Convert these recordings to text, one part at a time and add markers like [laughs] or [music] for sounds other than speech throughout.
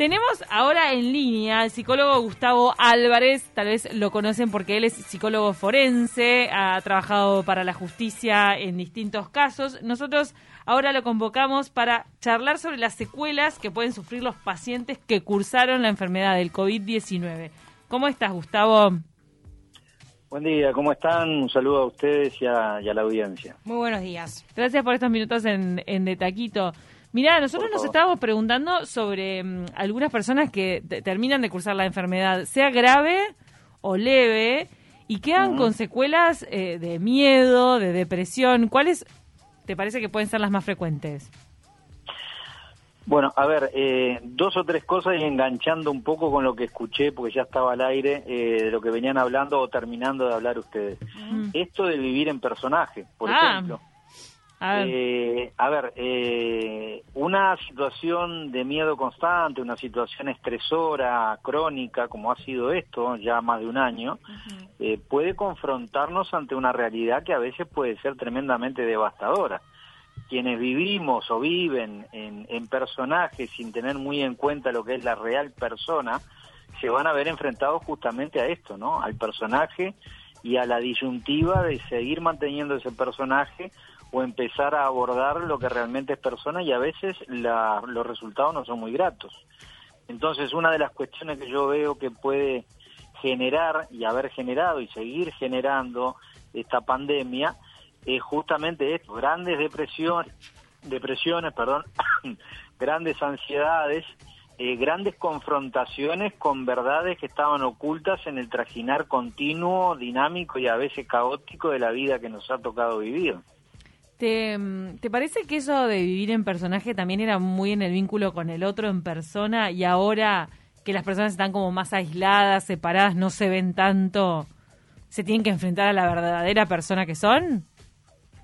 Tenemos ahora en línea al psicólogo Gustavo Álvarez, tal vez lo conocen porque él es psicólogo forense, ha trabajado para la justicia en distintos casos. Nosotros ahora lo convocamos para charlar sobre las secuelas que pueden sufrir los pacientes que cursaron la enfermedad del COVID-19. ¿Cómo estás, Gustavo? Buen día, ¿cómo están? Un saludo a ustedes y a, la audiencia. Muy buenos días. Gracias por estos minutos en, en De Taquito. Mirá, nosotros nos estábamos preguntando sobre mm, algunas personas que terminan de cursar la enfermedad, sea grave o leve, y quedan con secuelas eh, de miedo, de depresión. ¿Cuáles te parece que pueden ser las más frecuentes? Bueno, a ver, eh, dos o tres cosas y enganchando un poco con lo que escuché, porque ya estaba al aire, eh, de lo que venían hablando o terminando de hablar ustedes. Esto de vivir en personaje, por ah. ejemplo. A ver, eh, a ver eh, una situación de miedo constante, una situación estresora, crónica, como ha sido esto ya más de un año, eh, puede confrontarnos ante una realidad que a veces puede ser tremendamente devastadora. Quienes vivimos o viven en, en personajes sin tener muy en cuenta lo que es la real persona, se van a ver enfrentados justamente a esto, ¿no? Al personaje y a la disyuntiva de seguir manteniendo ese personaje o empezar a abordar lo que realmente es persona y a veces los resultados no son muy gratos. Entonces, una de las cuestiones que yo veo que puede generar y haber generado y seguir generando esta pandemia es justamente esto, grandes depresiones, depresiones, perdón, [coughs] grandes ansiedades, eh, grandes confrontaciones con verdades que estaban ocultas en el trajinar continuo, dinámico y a veces caótico de la vida que nos ha tocado vivir. ¿Te, ¿Te, parece que eso de vivir en personaje también era muy en el vínculo con el otro en persona y ahora que las personas están como más aisladas, separadas, no se ven tanto, se tienen que enfrentar a la verdadera persona que son?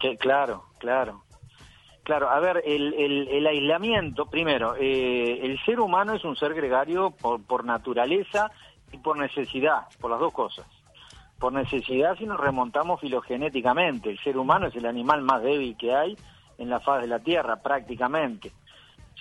Que, claro, claro. Claro, a ver, el, el, aislamiento, primero, eh, el ser humano es un ser gregario por, por naturaleza y por necesidad, por las dos cosas por necesidad si nos remontamos filogenéticamente. El ser humano es el animal más débil que hay en la faz de la Tierra, prácticamente.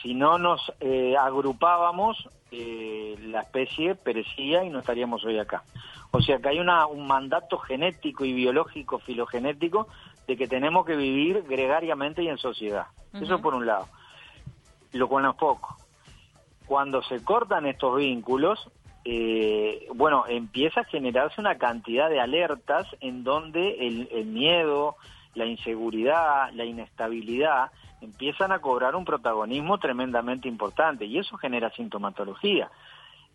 Si no nos eh, agrupábamos, eh, la especie perecía y no estaríamos hoy acá. O sea que hay una, un mandato genético y biológico, filogenético, de que tenemos que vivir gregariamente y en sociedad. Eso por un lado. Lo con poco. Cuando se cortan estos vínculos, eh, bueno, empieza a generarse una cantidad de alertas en donde el, miedo, la inseguridad, la inestabilidad empiezan a cobrar un protagonismo tremendamente importante y eso genera sintomatología.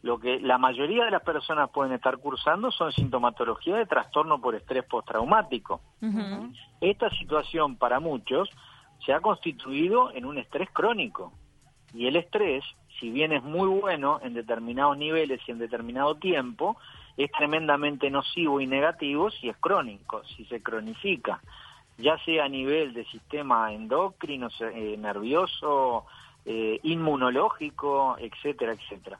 Lo que la mayoría de las personas pueden estar cursando son sintomatología de trastorno por estrés postraumático. Esta situación para muchos se ha constituido en un estrés crónico y el estrés si bien es muy bueno en determinados niveles y en determinado tiempo, es tremendamente nocivo y negativo si es crónico, si se cronifica, ya sea a nivel de sistema endocrino, eh, nervioso, eh, inmunológico, etcétera, etcétera.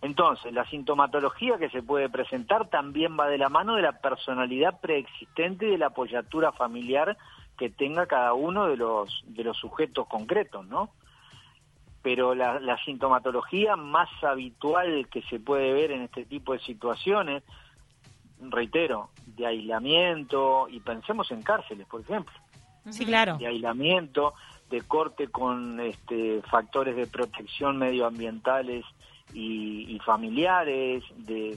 Entonces, la sintomatología que se puede presentar también va de la mano de la personalidad preexistente y de la apoyatura familiar que tenga cada uno de los, de los sujetos concretos, ¿no? Pero la, sintomatología más habitual que se puede ver en este tipo de situaciones, reitero, de aislamiento, y pensemos en cárceles, por ejemplo. Sí, claro. De aislamiento, de corte con este, factores de protección medioambientales y, familiares, de,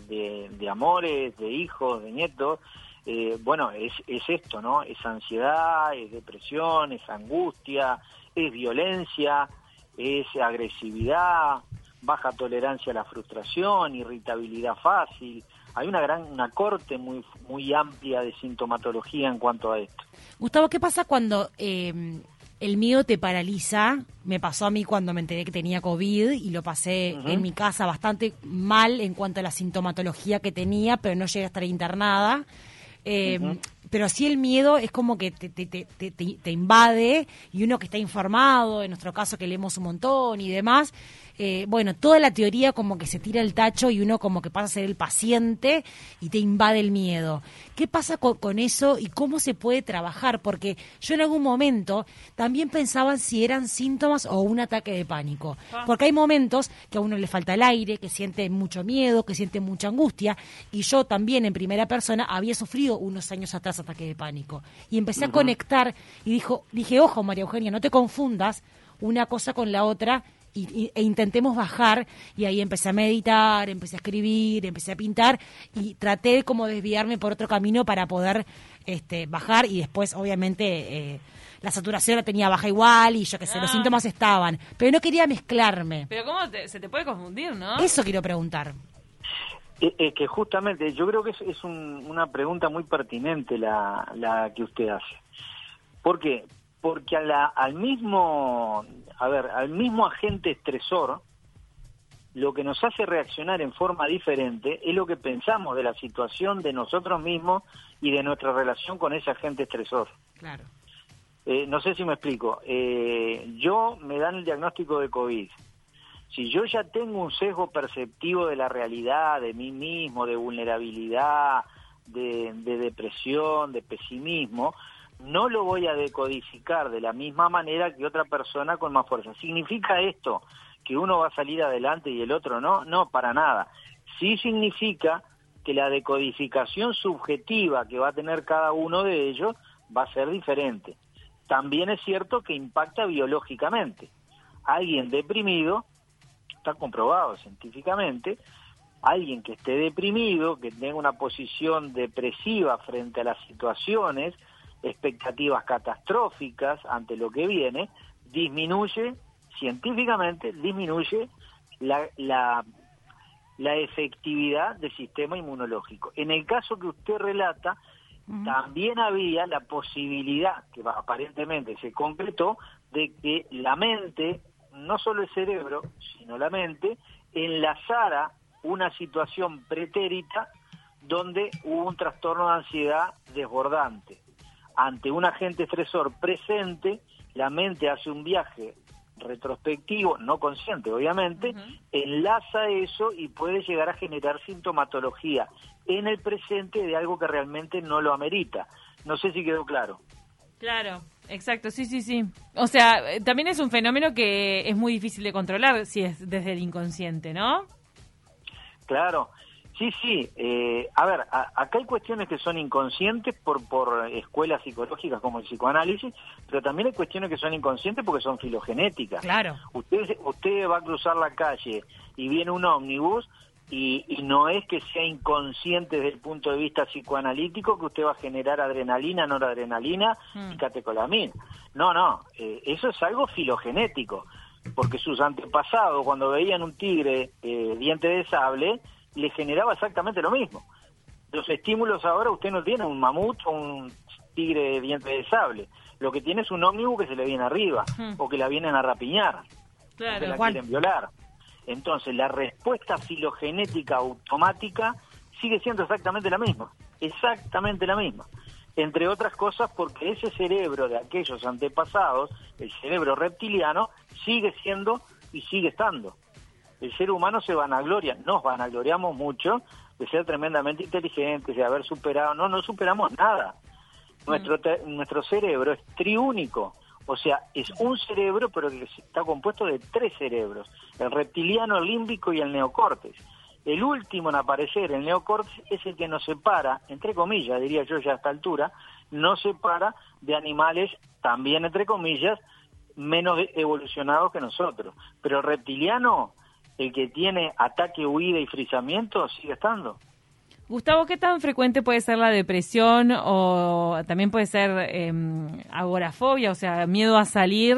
de, amores, de hijos, de nietos. Eh, bueno, es, es esto, ¿no? Es ansiedad, es depresión, es angustia, es violencia, es agresividad, baja tolerancia a la frustración, irritabilidad fácil. Hay una gran una corte muy muy amplia de sintomatología en cuanto a esto. Gustavo, ¿qué pasa cuando eh, el miedo te paraliza? Me pasó a mí cuando me enteré que tenía COVID y lo pasé en mi casa bastante mal en cuanto a la sintomatología que tenía, pero no llegué a estar internada. Eh, pero así el miedo es como que te, te, te, te, invade y uno que está informado, en nuestro caso que leemos un montón y demás, eh, bueno, toda la teoría como que se tira el tacho y uno como que pasa a ser el paciente y te invade el miedo. ¿Qué pasa con, eso y cómo se puede trabajar? Porque yo en algún momento también pensaba si eran síntomas o un ataque de pánico. Ah. Porque hay momentos que a uno le falta el aire, que siente mucho miedo, que siente mucha angustia. Y yo también en primera persona había sufrido unos años atrás ataque de pánico. Y empecé a conectar y dijo, dije, ojo María Eugenia, no te confundas una cosa con la otra e intentemos bajar y ahí empecé a meditar, empecé a escribir, empecé a pintar y traté como desviarme por otro camino para poder este, bajar y después obviamente eh, la saturación la tenía baja igual y yo qué sé, los ah. síntomas estaban, pero no quería mezclarme. Pero ¿cómo se te puede confundir, no? Eso quiero preguntar. Eh, que justamente yo creo que es, una pregunta muy pertinente la, la que usted hace. ¿Por qué? Porque a la, al mismo a ver, al mismo agente estresor, lo que nos hace reaccionar en forma diferente es lo que pensamos de la situación de nosotros mismos y de nuestra relación con ese agente estresor. Claro. Eh, no sé si me explico. Eh, yo me dan el diagnóstico de COVID. Si yo ya tengo un sesgo perceptivo de la realidad, de mí mismo, de vulnerabilidad, de depresión, de pesimismo, no lo voy a decodificar de la misma manera que otra persona con más fuerza. ¿Significa esto que uno va a salir adelante y el otro no? No, para nada. Sí significa que la decodificación subjetiva que va a tener cada uno de ellos va a ser diferente. También es cierto que impacta biológicamente. Alguien deprimido, está comprobado científicamente, alguien que esté deprimido, que tenga una posición depresiva frente a las situaciones, expectativas catastróficas ante lo que viene, disminuye, científicamente, disminuye la, la, la efectividad del sistema inmunológico. En el caso que usted relata, también había la posibilidad, que aparentemente se concretó, de que la mente, no solo el cerebro, sino la mente, enlazara una situación pretérita donde hubo un trastorno de ansiedad desbordante ante un agente estresor presente, la mente hace un viaje retrospectivo, no consciente obviamente, enlaza eso y puede llegar a generar sintomatología en el presente de algo que realmente no lo amerita. No sé si quedó claro. Claro, exacto, sí, sí, sí. O sea, eh, también es un fenómeno que es muy difícil de controlar si es desde el inconsciente, ¿no? Claro, Sí, sí. Eh, a ver, acá hay cuestiones que son inconscientes por, por escuelas psicológicas como el psicoanálisis, pero también hay cuestiones que son inconscientes porque son filogenéticas. Claro. Usted, usted va a cruzar la calle y viene un ómnibus y, y, no es que sea inconsciente desde el punto de vista psicoanalítico que usted va a generar adrenalina, noradrenalina y hmm. catecolamina. No, no, eh, eso es algo filogenético, porque sus antepasados cuando veían un tigre eh, diente de sable, le generaba exactamente lo mismo. Los estímulos ahora usted no tiene un mamut o un tigre de diente de sable. Lo que tiene es un ómnibus que se le viene arriba o que la vienen a rapiñar o que la quieren violar. Entonces, la respuesta filogenética automática sigue siendo exactamente la misma. Exactamente la misma. Entre otras cosas porque ese cerebro de aquellos antepasados, el cerebro reptiliano, sigue siendo y sigue estando el ser humano se vanagloria, nos vanagloriamos mucho de ser tremendamente inteligentes, de haber superado, no, no superamos nada. Nuestro, mm. nuestro cerebro es triúnico, o sea, es un cerebro, pero que está compuesto de tres cerebros, el reptiliano, el límbico y el neocórtex. El último en aparecer, el neocórtex, es el que nos separa, entre comillas, diría yo ya a esta altura, nos separa de animales, también entre comillas, menos evolucionados que nosotros. Pero el reptiliano el que tiene ataque, huida y frizamiento sigue estando. Gustavo, ¿qué tan frecuente puede ser la depresión o también puede ser em, agorafobia, o sea, miedo a salir?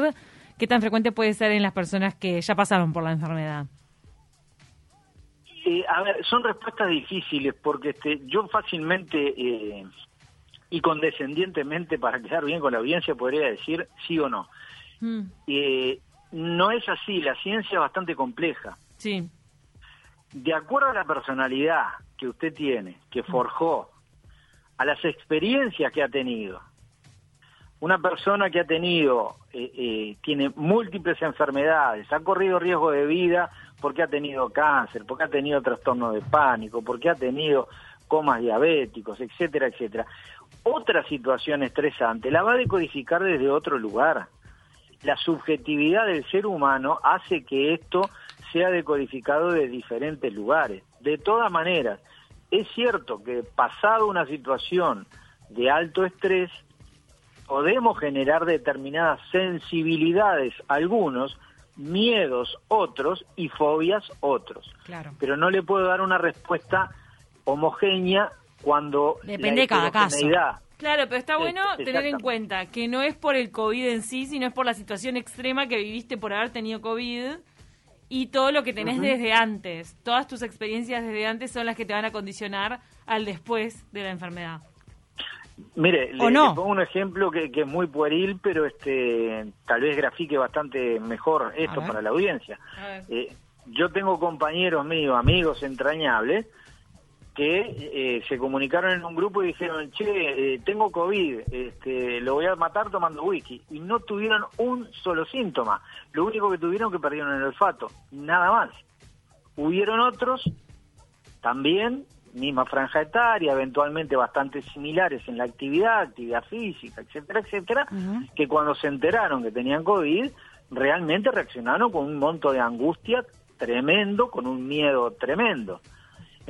¿Qué tan frecuente puede ser en las personas que ya pasaron por la enfermedad? Eh, a ver, son respuestas difíciles porque este, yo fácilmente eh, y condescendientemente, para quedar bien con la audiencia, podría decir sí o no. Mm. Eh, no es así, la ciencia es bastante compleja. Sí. De acuerdo a la personalidad que usted tiene, que forjó, a las experiencias que ha tenido, Una persona que ha tenido, eh, eh, tiene múltiples enfermedades, ha corrido riesgo de vida porque ha tenido cáncer, porque ha tenido trastorno de pánico, porque ha tenido comas diabéticos, etcétera, etcétera. Otra situación estresante la va a decodificar desde otro lugar. La subjetividad del ser humano hace que esto sea decodificado de diferentes lugares. De todas maneras, es cierto que pasado una situación de alto estrés, podemos generar determinadas sensibilidades algunos, miedos otros y fobias otros. Claro. Pero no le puedo dar una respuesta homogénea cuando Depende de cada caso. Claro, pero está bueno Es- tener en cuenta que no es por el COVID en sí, sino es por la situación extrema que viviste por haber tenido COVID y todo lo que tenés desde antes. Todas tus experiencias desde antes son las que te van a condicionar al después de la enfermedad. Mire, le, ¿O no? le pongo un ejemplo que, que es muy pueril, pero este tal vez grafique bastante mejor esto para la audiencia. Eh, yo tengo compañeros míos, amigos entrañables, que eh, se comunicaron en un grupo y dijeron, che, eh, tengo COVID, este, lo voy a matar tomando whisky. Y no tuvieron un solo síntoma. Lo único que tuvieron que perdieron el olfato, nada más. Hubieron otros también, misma franja etaria, eventualmente bastante similares en la actividad, actividad física, etcétera, etcétera, que cuando se enteraron que tenían COVID, realmente reaccionaron con un monto de angustia tremendo, con un miedo tremendo.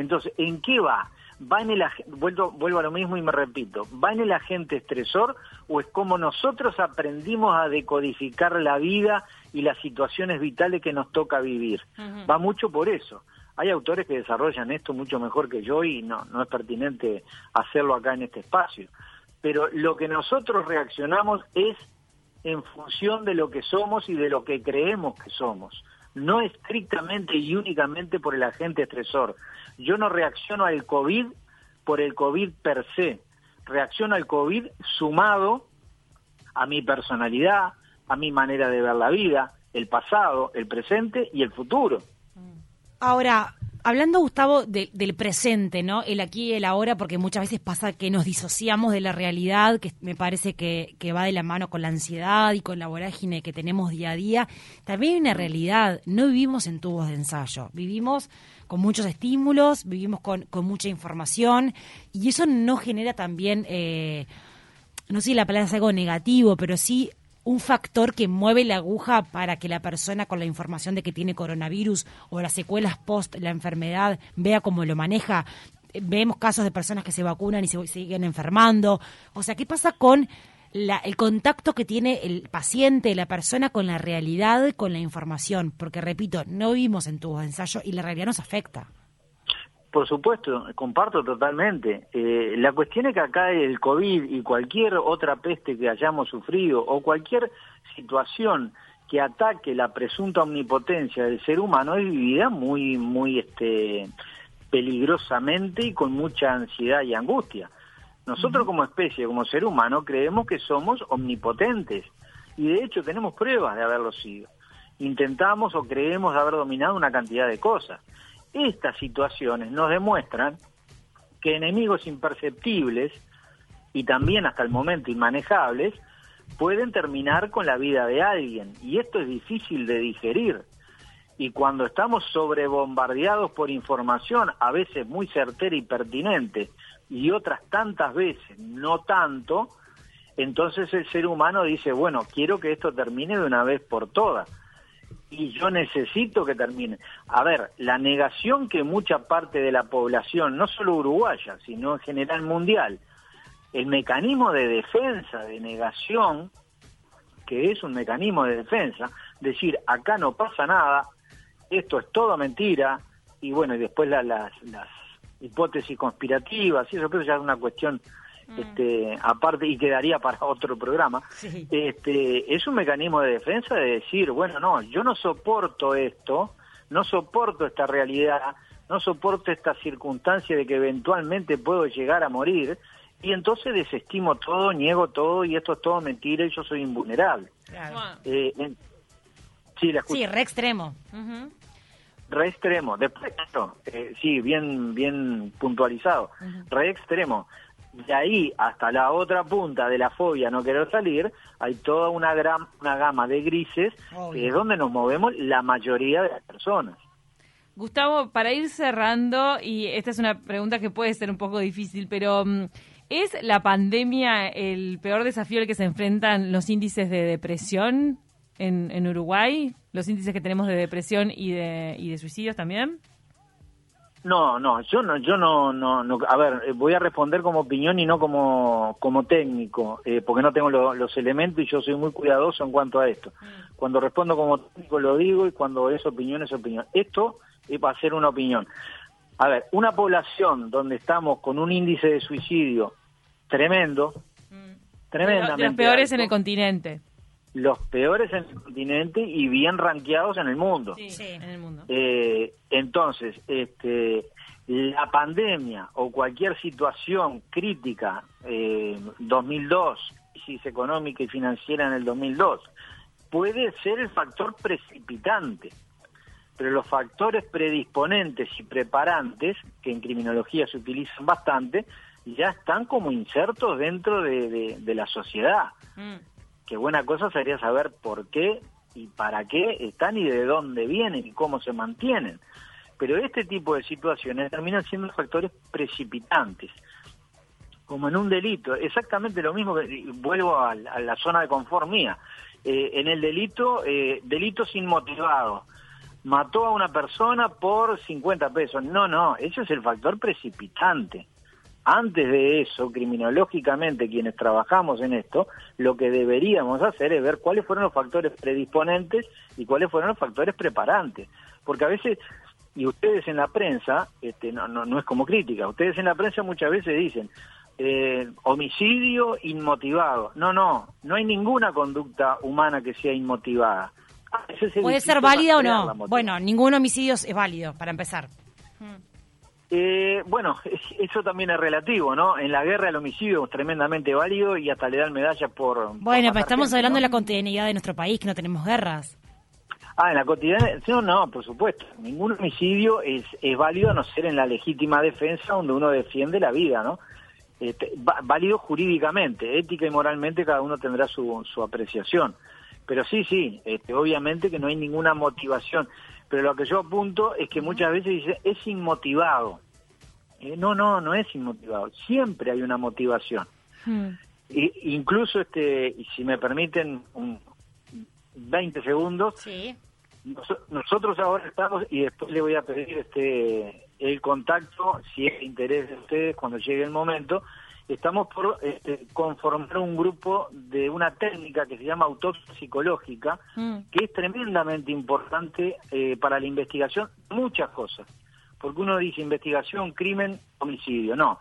Entonces, ¿en qué va? ¿Va en el vuelvo, vuelvo a lo mismo y me repito, ¿va en el agente estresor o es como nosotros aprendimos a decodificar la vida y las situaciones vitales que nos toca vivir? Va mucho por eso. Hay autores que desarrollan esto mucho mejor que yo y no, no es pertinente hacerlo acá en este espacio. Pero lo que nosotros reaccionamos es en función de lo que somos y de lo que creemos que somos, no estrictamente y únicamente por el agente estresor. Yo no reacciono al COVID por el COVID per se, reacciono al COVID sumado a mi personalidad, a mi manera de ver la vida, el pasado, el presente y el futuro. Ahora, hablando, Gustavo, de- del presente, ¿no? El aquí y el ahora, porque muchas veces pasa que nos disociamos de la realidad, que me parece que, que va de la mano con la ansiedad y con la vorágine que tenemos día a día. También hay una realidad, no vivimos en tubos de ensayo, vivimos con muchos estímulos, vivimos con, con mucha información, y eso no genera también... Eh, no sé si la palabra es algo negativo, pero sí un factor que mueve la aguja para que la persona con la información de que tiene coronavirus o las secuelas post la enfermedad vea cómo lo maneja. Vemos casos de personas que se vacunan y se siguen enfermando. O sea, ¿qué pasa con la- el contacto que tiene el paciente, la persona con la realidad, con la información? Porque, repito, no vivimos en tubos de ensayo y la realidad nos afecta. Por supuesto, comparto totalmente. Eh, la cuestión es que acá el COVID y cualquier otra peste que hayamos sufrido o cualquier situación que ataque la presunta omnipotencia del ser humano es vivida muy, muy este, peligrosamente y con mucha ansiedad y angustia. Nosotros como especie, como ser humano, creemos que somos omnipotentes y de hecho tenemos pruebas de haberlo sido. Intentamos o creemos haber dominado una cantidad de cosas. Estas situaciones nos demuestran que enemigos imperceptibles y también hasta el momento inmanejables pueden terminar con la vida de alguien y esto es difícil de digerir. Y cuando estamos sobrebombardeados por información, a veces muy certera y pertinente, y otras tantas veces no tanto, entonces el ser humano dice, bueno, quiero que esto termine de una vez por todas y yo necesito que termine. A ver, la negación que mucha parte de la población, no solo uruguaya, sino en general mundial, el mecanismo de defensa, de negación, que es un mecanismo de defensa, decir, acá no pasa nada, esto es todo mentira, y bueno, y después la- las, las hipótesis conspirativas, y eso pero ya es una cuestión este, aparte y quedaría para [laughs] otro programa, Sí. este, es un mecanismo de defensa de decir, bueno, no, yo no soporto esto, no soporto esta realidad, no soporto esta circunstancia de que eventualmente puedo llegar a morir, y entonces desestimo todo, niego todo, y esto es todo mentira, y yo soy invulnerable. Eh, en- sí, la escucho. Sí, re extremo. Re extremo. Después, claro, eh, sí, bien, bien puntualizado. Re extremo. De ahí hasta la otra punta de la fobia no querer salir, hay toda una, gran, una gama de grises que es donde nos movemos la mayoría de las personas. Gustavo, para ir cerrando, y esta es una pregunta que puede ser un poco difícil, pero mm, ¿es la pandemia el peor desafío al que se enfrentan los índices de depresión en, en Uruguay? ¿Los índices que tenemos de depresión y de, y de suicidios también? No, no, yo no, yo no, no, no, a ver, eh, voy a responder como opinión y no como, como técnico, eh, porque no tengo los elementos y yo soy muy cuidadoso en cuanto a esto. Mm. Cuando respondo como técnico lo digo y cuando es opinión es opinión. Esto es para hacer una opinión. A ver, una población donde estamos con un índice de suicidio tremendo, mm. tremendamente. Los peores en el continente los peores en el continente y bien rankeados en el mundo. Sí, en el mundo. Eh, entonces, este, la pandemia o cualquier situación crítica, eh, 2002, crisis económica y financiera en el 2002, puede ser el factor precipitante, pero los factores predisponentes y preparantes, que en criminología se utilizan bastante, ya están como insertos dentro de, la sociedad. Mm que buena cosa sería saber por qué y para qué están y de dónde vienen y cómo se mantienen. Pero este tipo de situaciones terminan siendo factores precipitantes, como en un delito, exactamente lo mismo que vuelvo a, la zona de confort mía. Eh, en el delito, eh, delitos inmotivados, mató a una persona por 50 pesos. No, no, ese es el factor precipitante. Antes de eso, criminológicamente, quienes trabajamos en esto, lo que deberíamos hacer es ver cuáles fueron los factores predisponentes y cuáles fueron los factores preparantes. Porque a veces, y ustedes en la prensa, este, no, no, no es como crítica, ustedes en la prensa muchas veces dicen, eh, homicidio inmotivado. No, no, no hay ninguna conducta humana que sea inmotivada. ¿Puede ser válida o no? Bueno, ningún homicidio es válido, para empezar. Eh, bueno, [laughs] eso también es relativo, ¿no? En la guerra el homicidio es tremendamente válido y hasta le dan medallas por... Bueno, pero estamos hablando de la cotidianidad de nuestro país, que no tenemos guerras. Ah, en la cotidianidad, no, no, por supuesto. Ningún homicidio es, es válido a no ser en la legítima defensa donde uno defiende la vida, ¿no? Este, válido jurídicamente, ética y moralmente cada uno tendrá su, su apreciación. Pero sí, sí, este, obviamente que no hay ninguna motivación pero lo que yo apunto es que muchas veces dice, es inmotivado. Eh, no, no, no es inmotivado. Siempre hay una motivación. Hmm. incluso, este, si me permiten un 20 segundos, sí. nosotros ahora estamos, y después le voy a pedir este el contacto, si es de interés de ustedes, cuando llegue el momento, estamos por este, conformar un grupo de una técnica que se llama autopsia psicológica, mm. que es tremendamente importante eh, para la investigación muchas cosas. Porque uno dice investigación, crimen, homicidio. No,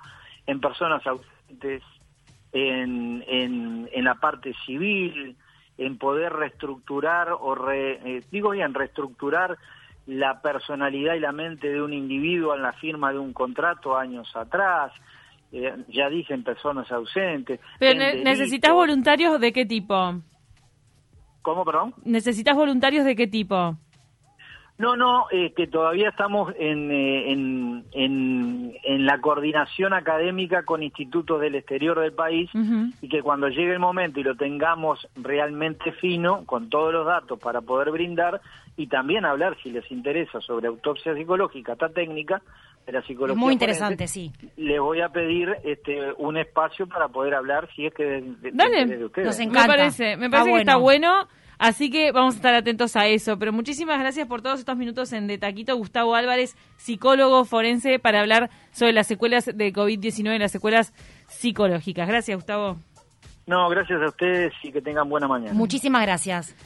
en personas ausentes, en, en, la parte civil, en poder reestructurar o, eh, digo bien, reestructurar la personalidad y la mente de un individuo en la firma de un contrato años atrás, eh, ya dicen personas ausentes. Pero necesitas voluntarios de qué tipo? ¿Cómo, perdón? ¿Necesitas voluntarios de qué tipo? No, no, eh, que todavía estamos en, eh, en, en, la coordinación académica con institutos del exterior del país y que cuando llegue el momento y lo tengamos realmente fino, con todos los datos para poder brindar y también hablar, si les interesa, sobre autopsia psicológica, esta técnica, la psicología. Muy interesante, sí. Les voy a pedir este un espacio para poder hablar si es que de, Dale, ustedes. Me parece, me parece que está bueno. Así que vamos a estar atentos a eso. Pero muchísimas gracias por todos estos minutos en De Taquito. Gustavo Álvarez, psicólogo forense, para hablar sobre las secuelas de COVID-19, las secuelas psicológicas. Gracias, Gustavo. No, gracias a ustedes y que tengan buena mañana. Muchísimas gracias.